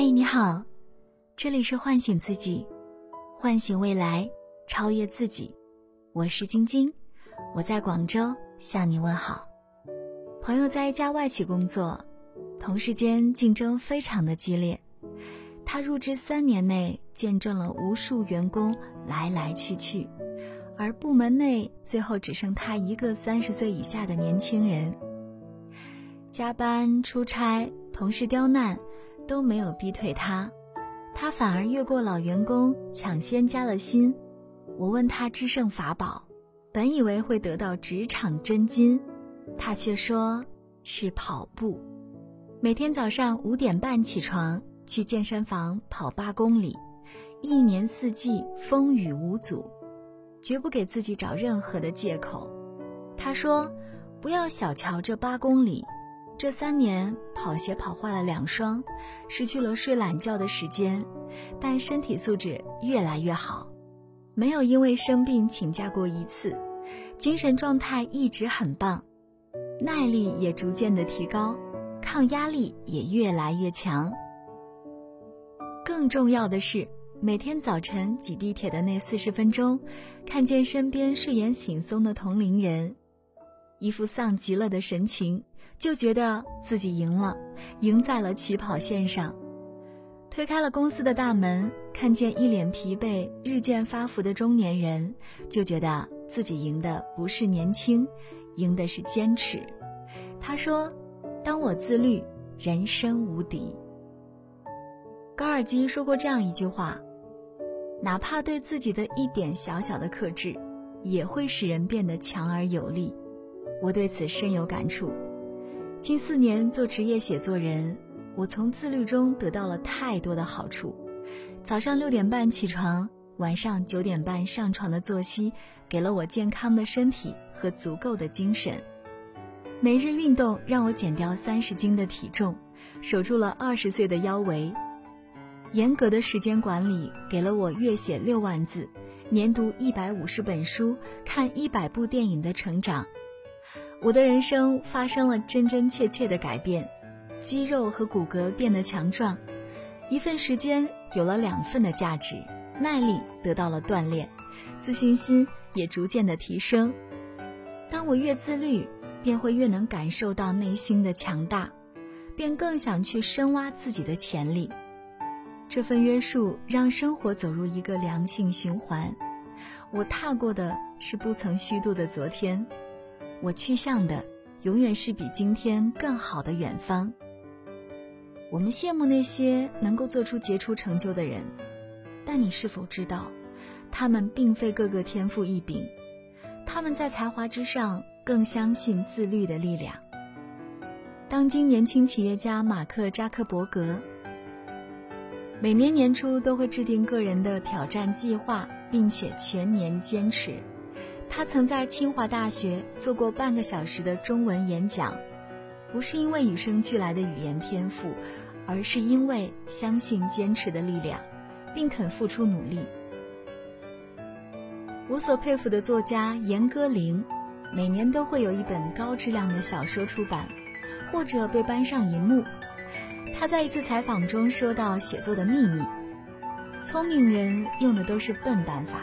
嗨，你好，这里是唤醒自己，唤醒未来，超越自己。我是晶晶，我在广州向你问好。朋友在一家外企工作，同事间竞争非常的激烈。他入职三年内，见证了无数员工来来去去，而部门内最后只剩他一个三十岁以下的年轻人。加班、出差、同事刁难，都没有逼退他，他反而越过老员工，抢先加了薪。我问他制胜法宝，本以为会得到职场真金，他却说是跑步。每天早上五点半起床。去健身房跑八公里，一年四季风雨无阻，绝不给自己找任何的借口。他说：“不要小瞧这八公里，这三年跑鞋跑坏了两双，失去了睡懒觉的时间，但身体素质越来越好，没有因为生病请假过一次，精神状态一直很棒，耐力也逐渐的提高，抗压力也越来越强。”更重要的是，每天早晨挤地铁的那四十分钟，看见身边睡眼惺忪的同龄人，一副丧极了的神情，就觉得自己赢了，赢在了起跑线上。推开了公司的大门，看见一脸疲惫、日渐发福的中年人，就觉得自己赢的不是年轻，赢的是坚持。他说：“当我自律，人生无敌。”高尔基说过这样一句话：“哪怕对自己的一点小小的克制，也会使人变得强而有力。”我对此深有感触。近四年做职业写作人，我从自律中得到了太多的好处。早上六点半起床，晚上九点半上床的作息，给了我健康的身体和足够的精神。每日运动让我减掉三十斤的体重，守住了二十岁的腰围。严格的时间管理给了我月写六万字、年读一百五十本书、看一百部电影的成长。我的人生发生了真真切切的改变，肌肉和骨骼变得强壮，一份时间有了两份的价值，耐力得到了锻炼，自信心也逐渐的提升。当我越自律，便会越能感受到内心的强大，便更想去深挖自己的潜力。这份约束让生活走入一个良性循环。我踏过的是不曾虚度的昨天，我去向的永远是比今天更好的远方。我们羡慕那些能够做出杰出成就的人，但你是否知道，他们并非个个天赋异禀，他们在才华之上更相信自律的力量。当今年轻企业家马克扎克伯格。每年年初都会制定个人的挑战计划，并且全年坚持。他曾在清华大学做过半个小时的中文演讲，不是因为与生俱来的语言天赋，而是因为相信坚持的力量，并肯付出努力。我所佩服的作家严歌苓，每年都会有一本高质量的小说出版，或者被搬上银幕。他在一次采访中说到写作的秘密：聪明人用的都是笨办法。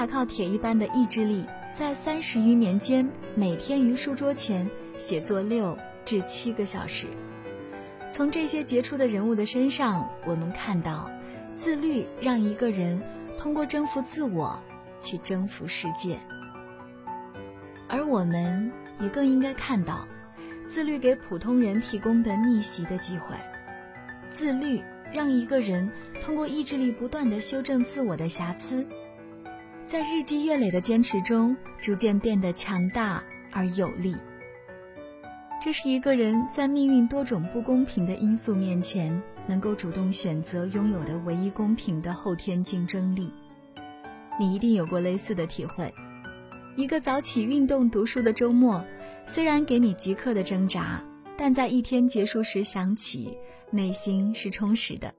他靠铁一般的意志力，在三十余年间，每天于书桌前写作六至七个小时。从这些杰出的人物的身上，我们看到，自律让一个人通过征服自我去征服世界，而我们也更应该看到。自律给普通人提供的逆袭的机会，自律让一个人通过意志力不断的修正自我的瑕疵，在日积月累的坚持中，逐渐变得强大而有力。这是一个人在命运多种不公平的因素面前，能够主动选择拥有的唯一公平的后天竞争力。你一定有过类似的体会。一个早起运动读书的周末，虽然给你即刻的挣扎，但在一天结束时想起，内心是充实的；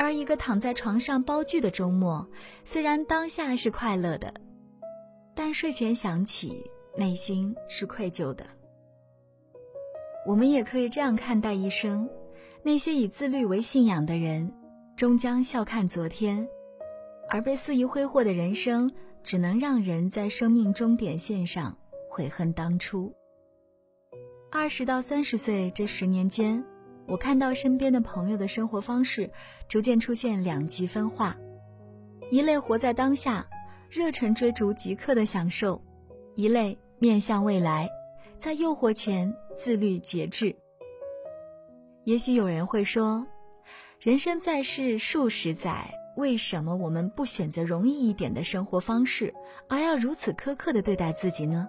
而一个躺在床上煲剧的周末，虽然当下是快乐的，但睡前想起，内心是愧疚的。我们也可以这样看待一生：那些以自律为信仰的人，终将笑看昨天；而被肆意挥霍的人生，只能让人在生命终点线上悔恨当初。二十到三十岁这十年间，我看到身边的朋友的生活方式逐渐出现两极分化：一类活在当下，热忱追逐即刻的享受；一类面向未来，在诱惑前自律节制。也许有人会说，人生在世数十载，为什么我们不选择容易一点的生活方式，而要如此苛刻的对待自己呢？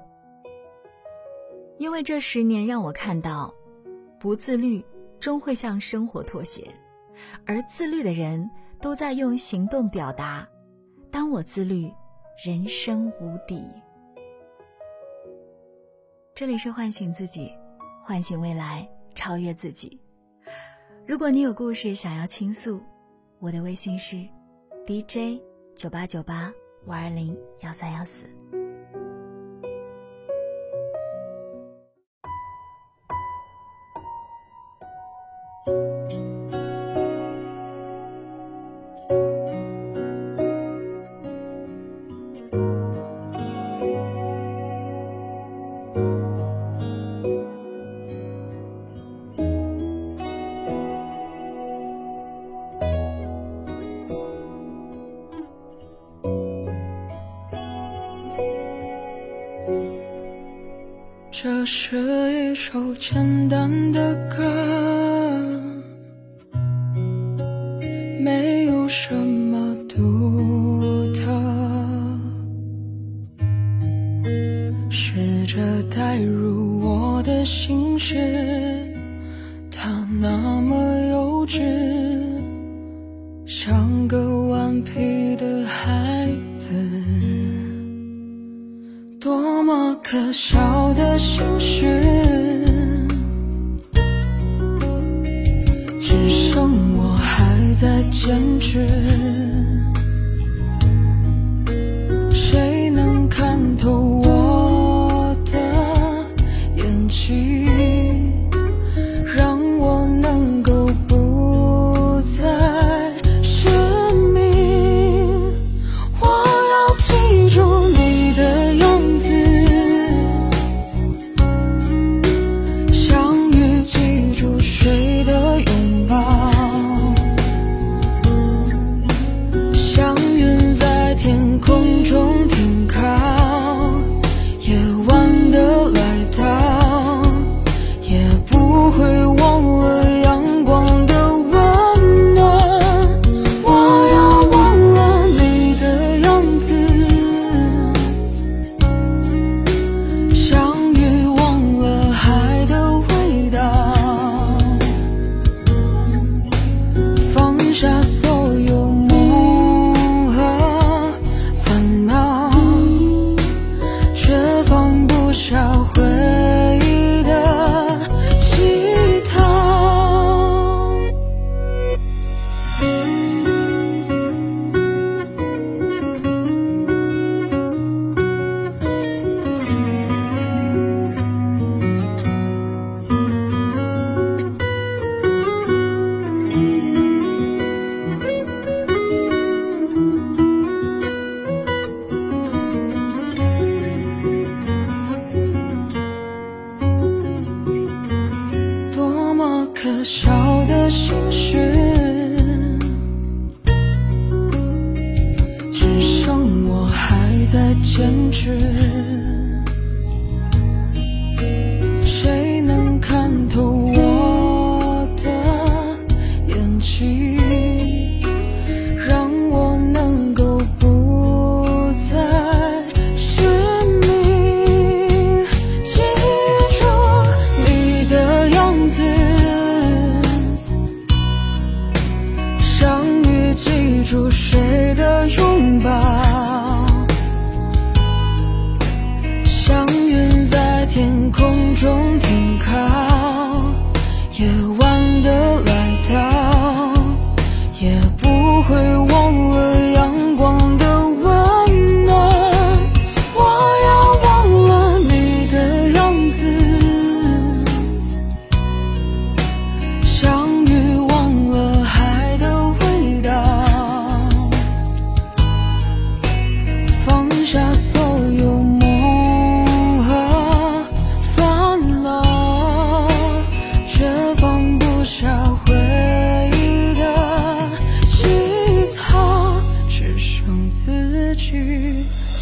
因为这十年让我看到，不自律终会向生活妥协，而自律的人都在用行动表达：当我自律，人生无敌。这里是唤醒自己，唤醒未来，超越自己。如果你有故事想要倾诉，我的微信是 DJ 九八九八五二零幺三幺四。这是一首简单的歌，是他，那么幼稚，像个顽皮的孩子。多么可笑的心事，只剩我还在坚持。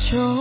줘.